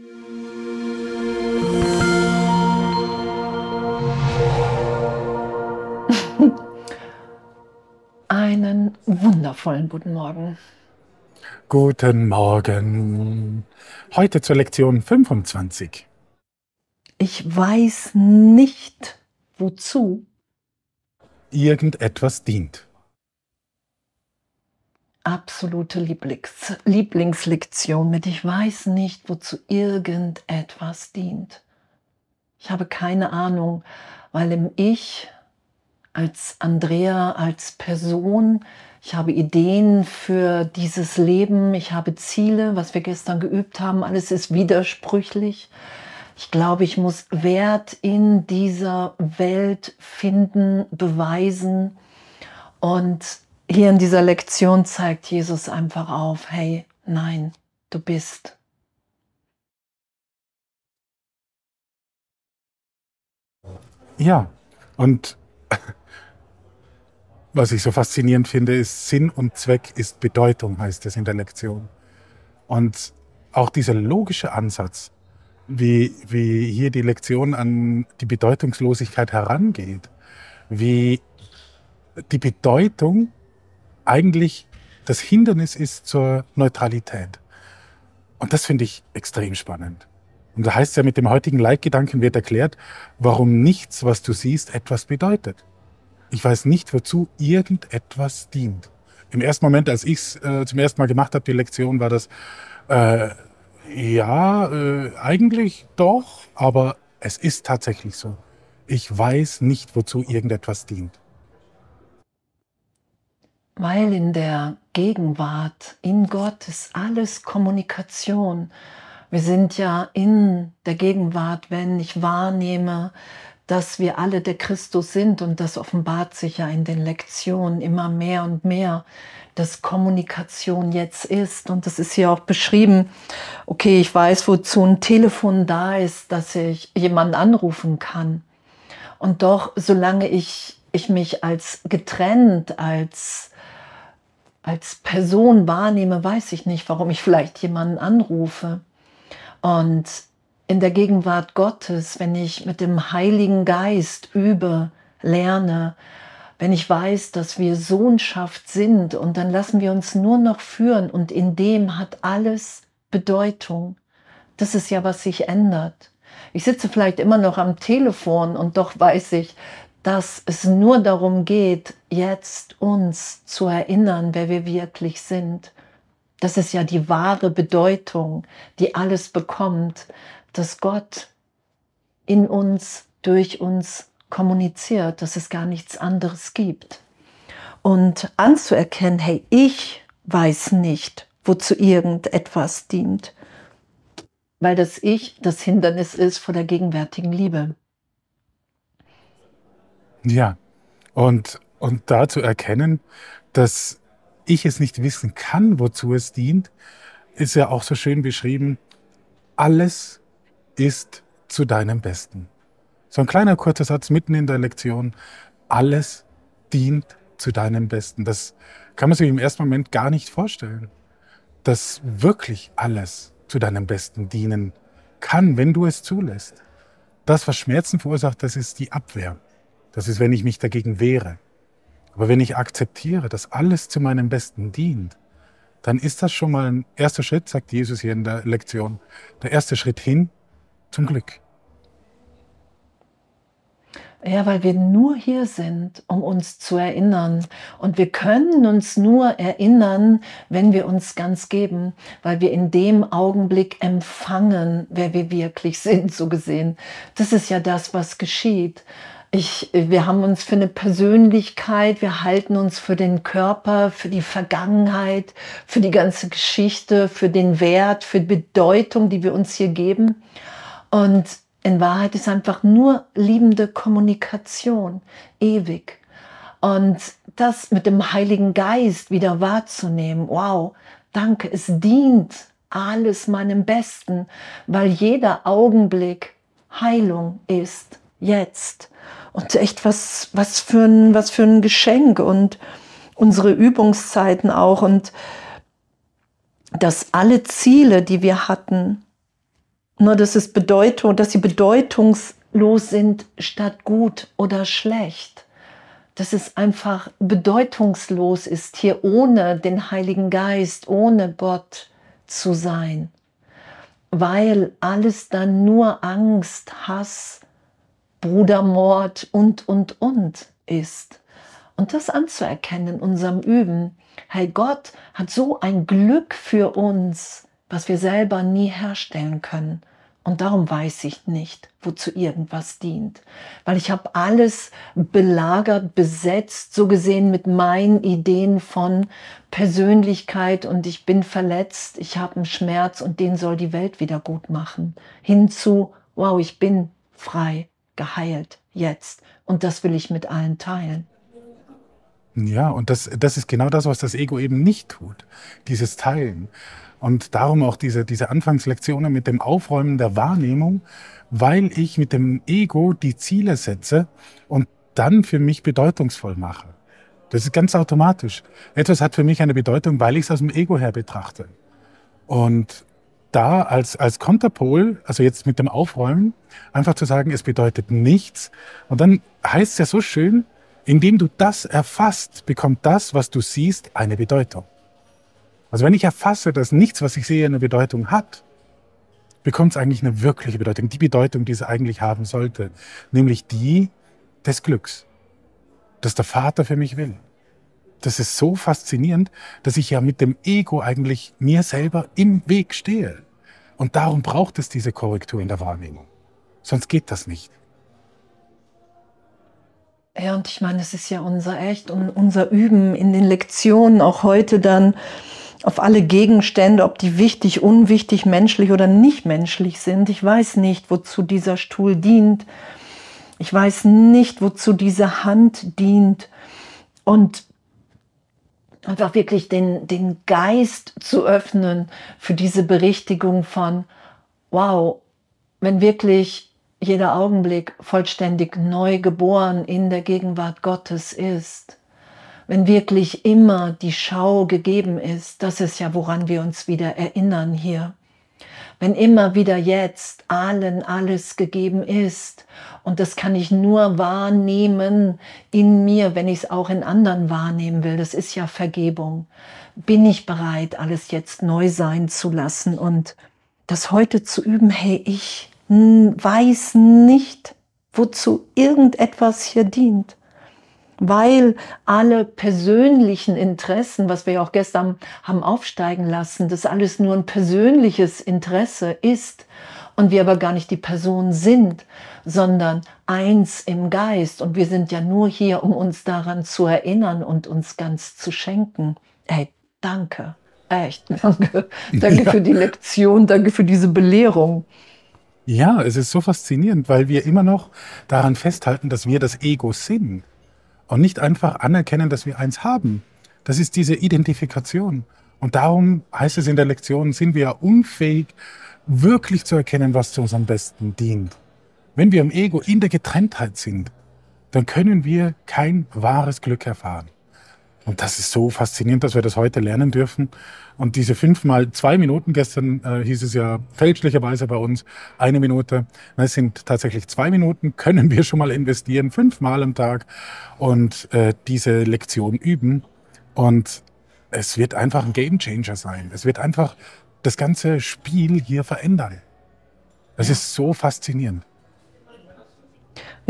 Einen wundervollen guten Morgen. Guten Morgen. Heute zur Lektion 25. Ich weiß nicht, wozu Irgendetwas dient. Absolute Lieblings Lieblingslektion mit Ich weiß nicht, wozu irgendetwas dient. Ich habe keine Ahnung, weil im Ich als Andrea, als Person, ich habe Ideen für dieses Leben, ich habe Ziele, was wir gestern geübt haben, alles ist widersprüchlich. Ich glaube, ich muss Wert in dieser Welt finden, beweisen. Und hier in dieser Lektion zeigt Jesus einfach auf, hey, nein, du bist. Ja, und was ich so faszinierend finde, ist Sinn und Zweck ist Bedeutung, heißt es in der Lektion. Und auch dieser logische Ansatz, wie, wie hier die Lektion an die Bedeutungslosigkeit herangeht, wie die Bedeutung eigentlich das Hindernis ist zur Neutralität. Und das finde ich extrem spannend. Und da heißt es ja, mit dem heutigen Leitgedanken wird erklärt, warum nichts, was du siehst, etwas bedeutet. Ich weiß nicht, wozu irgendetwas dient. Im ersten Moment, als ich es äh, zum ersten Mal gemacht habe, die Lektion, war das, äh, ja, äh, eigentlich doch, aber es ist tatsächlich so. Ich weiß nicht, wozu irgendetwas dient. Weil in der Gegenwart, in Gott ist alles Kommunikation. Wir sind ja in der Gegenwart, wenn ich wahrnehme, dass wir alle der Christus sind und das offenbart sich ja in den Lektionen immer mehr und mehr, dass Kommunikation jetzt ist und das ist hier auch beschrieben. Okay, ich weiß, wozu ein Telefon da ist, dass ich jemanden anrufen kann. Und doch, solange ich, ich mich als getrennt, als, als Person wahrnehme, weiß ich nicht, warum ich vielleicht jemanden anrufe. Und in der Gegenwart Gottes, wenn ich mit dem Heiligen Geist übe, lerne, wenn ich weiß, dass wir Sohnschaft sind und dann lassen wir uns nur noch führen und in dem hat alles Bedeutung. Das ist ja, was sich ändert. Ich sitze vielleicht immer noch am Telefon und doch weiß ich, dass es nur darum geht, jetzt uns zu erinnern, wer wir wirklich sind. Das ist ja die wahre Bedeutung, die alles bekommt, dass Gott in uns, durch uns kommuniziert, dass es gar nichts anderes gibt. Und anzuerkennen, hey, ich weiß nicht, wozu irgendetwas dient, weil das Ich das Hindernis ist vor der gegenwärtigen Liebe. Ja, und, und da zu erkennen, dass ich es nicht wissen kann, wozu es dient, ist ja auch so schön beschrieben. Alles ist zu deinem Besten. So ein kleiner kurzer Satz mitten in der Lektion. Alles dient zu deinem Besten. Das kann man sich im ersten Moment gar nicht vorstellen. Dass wirklich alles zu deinem Besten dienen kann, wenn du es zulässt. Das, was Schmerzen verursacht, das ist die Abwehr. Das ist, wenn ich mich dagegen wehre. Aber wenn ich akzeptiere, dass alles zu meinem Besten dient, dann ist das schon mal ein erster Schritt, sagt Jesus hier in der Lektion. Der erste Schritt hin zum Glück. Ja, weil wir nur hier sind, um uns zu erinnern. Und wir können uns nur erinnern, wenn wir uns ganz geben, weil wir in dem Augenblick empfangen, wer wir wirklich sind, so gesehen. Das ist ja das, was geschieht. Ich, wir haben uns für eine Persönlichkeit, wir halten uns für den Körper, für die Vergangenheit, für die ganze Geschichte, für den Wert, für die Bedeutung, die wir uns hier geben. Und in Wahrheit ist einfach nur liebende Kommunikation, ewig. Und das mit dem Heiligen Geist wieder wahrzunehmen, wow, danke, es dient alles meinem Besten, weil jeder Augenblick Heilung ist, jetzt. Und echt was, was für ein, was für ein Geschenk und unsere Übungszeiten auch und dass alle Ziele, die wir hatten, nur dass es Bedeutung, dass sie bedeutungslos sind statt gut oder schlecht. Dass es einfach bedeutungslos ist, hier ohne den Heiligen Geist, ohne Gott zu sein. Weil alles dann nur Angst, Hass, Brudermord und, und, und ist. Und das anzuerkennen in unserem Üben. Hey, Gott hat so ein Glück für uns, was wir selber nie herstellen können. Und darum weiß ich nicht, wozu irgendwas dient. Weil ich habe alles belagert, besetzt, so gesehen mit meinen Ideen von Persönlichkeit und ich bin verletzt, ich habe einen Schmerz und den soll die Welt wieder gut machen. Hinzu, wow, ich bin frei, geheilt, jetzt. Und das will ich mit allen teilen. Ja, und das, das ist genau das, was das Ego eben nicht tut. Dieses Teilen. Und darum auch diese, diese Anfangslektionen mit dem Aufräumen der Wahrnehmung, weil ich mit dem Ego die Ziele setze und dann für mich bedeutungsvoll mache. Das ist ganz automatisch. Etwas hat für mich eine Bedeutung, weil ich es aus dem Ego her betrachte. Und da als, als Konterpol, also jetzt mit dem Aufräumen, einfach zu sagen, es bedeutet nichts. Und dann heißt es ja so schön, indem du das erfasst, bekommt das, was du siehst, eine Bedeutung. Also wenn ich erfasse, dass nichts, was ich sehe, eine Bedeutung hat, bekommt es eigentlich eine wirkliche Bedeutung, die Bedeutung, die es eigentlich haben sollte, nämlich die des Glücks, das der Vater für mich will. Das ist so faszinierend, dass ich ja mit dem Ego eigentlich mir selber im Weg stehe. Und darum braucht es diese Korrektur in der Wahrnehmung. Sonst geht das nicht. Ja, und ich meine, es ist ja unser Echt und unser Üben in den Lektionen, auch heute dann auf alle Gegenstände, ob die wichtig, unwichtig, menschlich oder nicht menschlich sind. Ich weiß nicht, wozu dieser Stuhl dient. Ich weiß nicht, wozu diese Hand dient. Und einfach wirklich den, den Geist zu öffnen für diese Berichtigung von, wow, wenn wirklich jeder Augenblick vollständig neu geboren in der Gegenwart Gottes ist, wenn wirklich immer die Schau gegeben ist, das ist ja, woran wir uns wieder erinnern hier. Wenn immer wieder jetzt allen alles gegeben ist und das kann ich nur wahrnehmen in mir, wenn ich es auch in anderen wahrnehmen will, das ist ja Vergebung. Bin ich bereit, alles jetzt neu sein zu lassen und das heute zu üben, hey, ich weiß nicht, wozu irgendetwas hier dient weil alle persönlichen Interessen, was wir ja auch gestern haben aufsteigen lassen, das alles nur ein persönliches Interesse ist und wir aber gar nicht die Person sind, sondern eins im Geist und wir sind ja nur hier, um uns daran zu erinnern und uns ganz zu schenken. Hey, danke. Echt, danke. Danke ja. für die Lektion, danke für diese Belehrung. Ja, es ist so faszinierend, weil wir immer noch daran festhalten, dass wir das Ego sind und nicht einfach anerkennen, dass wir eins haben. Das ist diese Identifikation. Und darum heißt es in der Lektion, sind wir unfähig, wirklich zu erkennen, was zu unserem Besten dient. Wenn wir im Ego in der Getrenntheit sind, dann können wir kein wahres Glück erfahren. Und das ist so faszinierend, dass wir das heute lernen dürfen. Und diese fünfmal zwei Minuten, gestern äh, hieß es ja fälschlicherweise bei uns eine Minute. Es sind tatsächlich zwei Minuten, können wir schon mal investieren, fünfmal am Tag und äh, diese Lektion üben. Und es wird einfach ein Gamechanger sein. Es wird einfach das ganze Spiel hier verändern. Es ja. ist so faszinierend.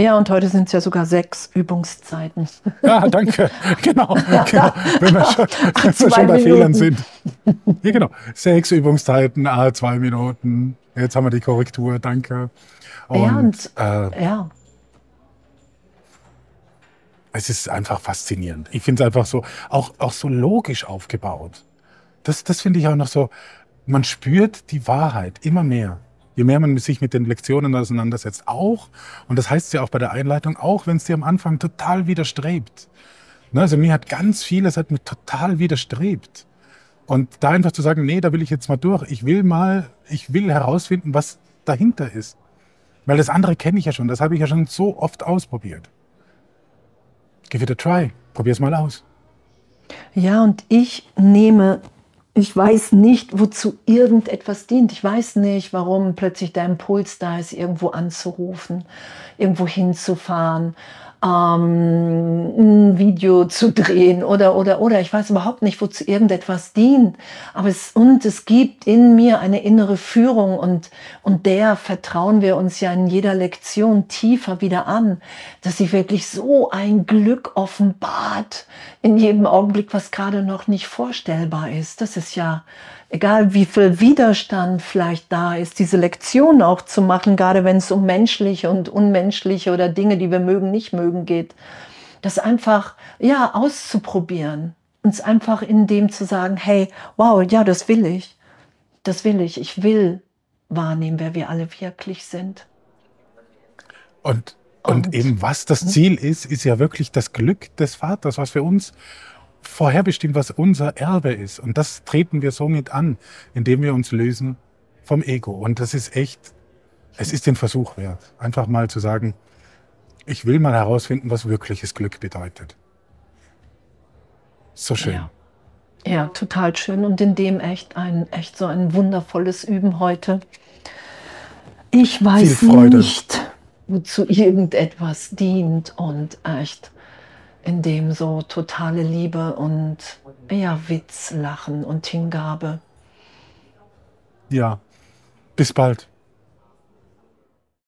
Ja, und heute sind es ja sogar sechs Übungszeiten. Ja, danke. Genau, genau. Wenn wir schon, wenn wir schon bei Minuten. Fehlern sind. Ja, genau. Sechs Übungszeiten, ah, zwei Minuten. Jetzt haben wir die Korrektur, danke. Und, ja, und, äh, ja. Es ist einfach faszinierend. Ich finde es einfach so, auch, auch so logisch aufgebaut. Das, das finde ich auch noch so, man spürt die Wahrheit immer mehr je mehr man sich mit den Lektionen auseinandersetzt, auch, und das heißt ja auch bei der Einleitung, auch wenn es dir am Anfang total widerstrebt. Ne, also mir hat ganz vieles hat mir total widerstrebt. Und da einfach zu sagen, nee, da will ich jetzt mal durch. Ich will mal, ich will herausfinden, was dahinter ist. Weil das andere kenne ich ja schon, das habe ich ja schon so oft ausprobiert. Give it a try, probier es mal aus. Ja, und ich nehme ich weiß nicht, wozu irgendetwas dient. Ich weiß nicht, warum plötzlich der Impuls da ist, irgendwo anzurufen, irgendwo hinzufahren ähm, ein Video zu drehen oder, oder, oder. Ich weiß überhaupt nicht, wozu irgendetwas dient. Aber es, und es gibt in mir eine innere Führung und, und der vertrauen wir uns ja in jeder Lektion tiefer wieder an, dass sie wirklich so ein Glück offenbart in jedem Augenblick, was gerade noch nicht vorstellbar ist. Das ist ja, egal wie viel Widerstand vielleicht da ist, diese Lektion auch zu machen, gerade wenn es um menschliche und unmenschliche oder Dinge, die wir mögen, nicht mögen geht, das einfach, ja, auszuprobieren. Uns einfach in dem zu sagen, hey, wow, ja, das will ich. Das will ich. Ich will wahrnehmen, wer wir alle wirklich sind. Und, und, und eben was das Ziel ist, ist ja wirklich das Glück des Vaters, was für uns vorherbestimmt, was unser Erbe ist. Und das treten wir somit an, indem wir uns lösen vom Ego. Und das ist echt, es ist den Versuch wert, einfach mal zu sagen, ich will mal herausfinden, was wirkliches Glück bedeutet. So schön. Ja. ja, total schön. Und in dem echt ein, echt so ein wundervolles Üben heute. Ich weiß nicht, wozu irgendetwas dient und echt in dem so totale Liebe und ja, Witz, Lachen und Hingabe. Ja, bis bald.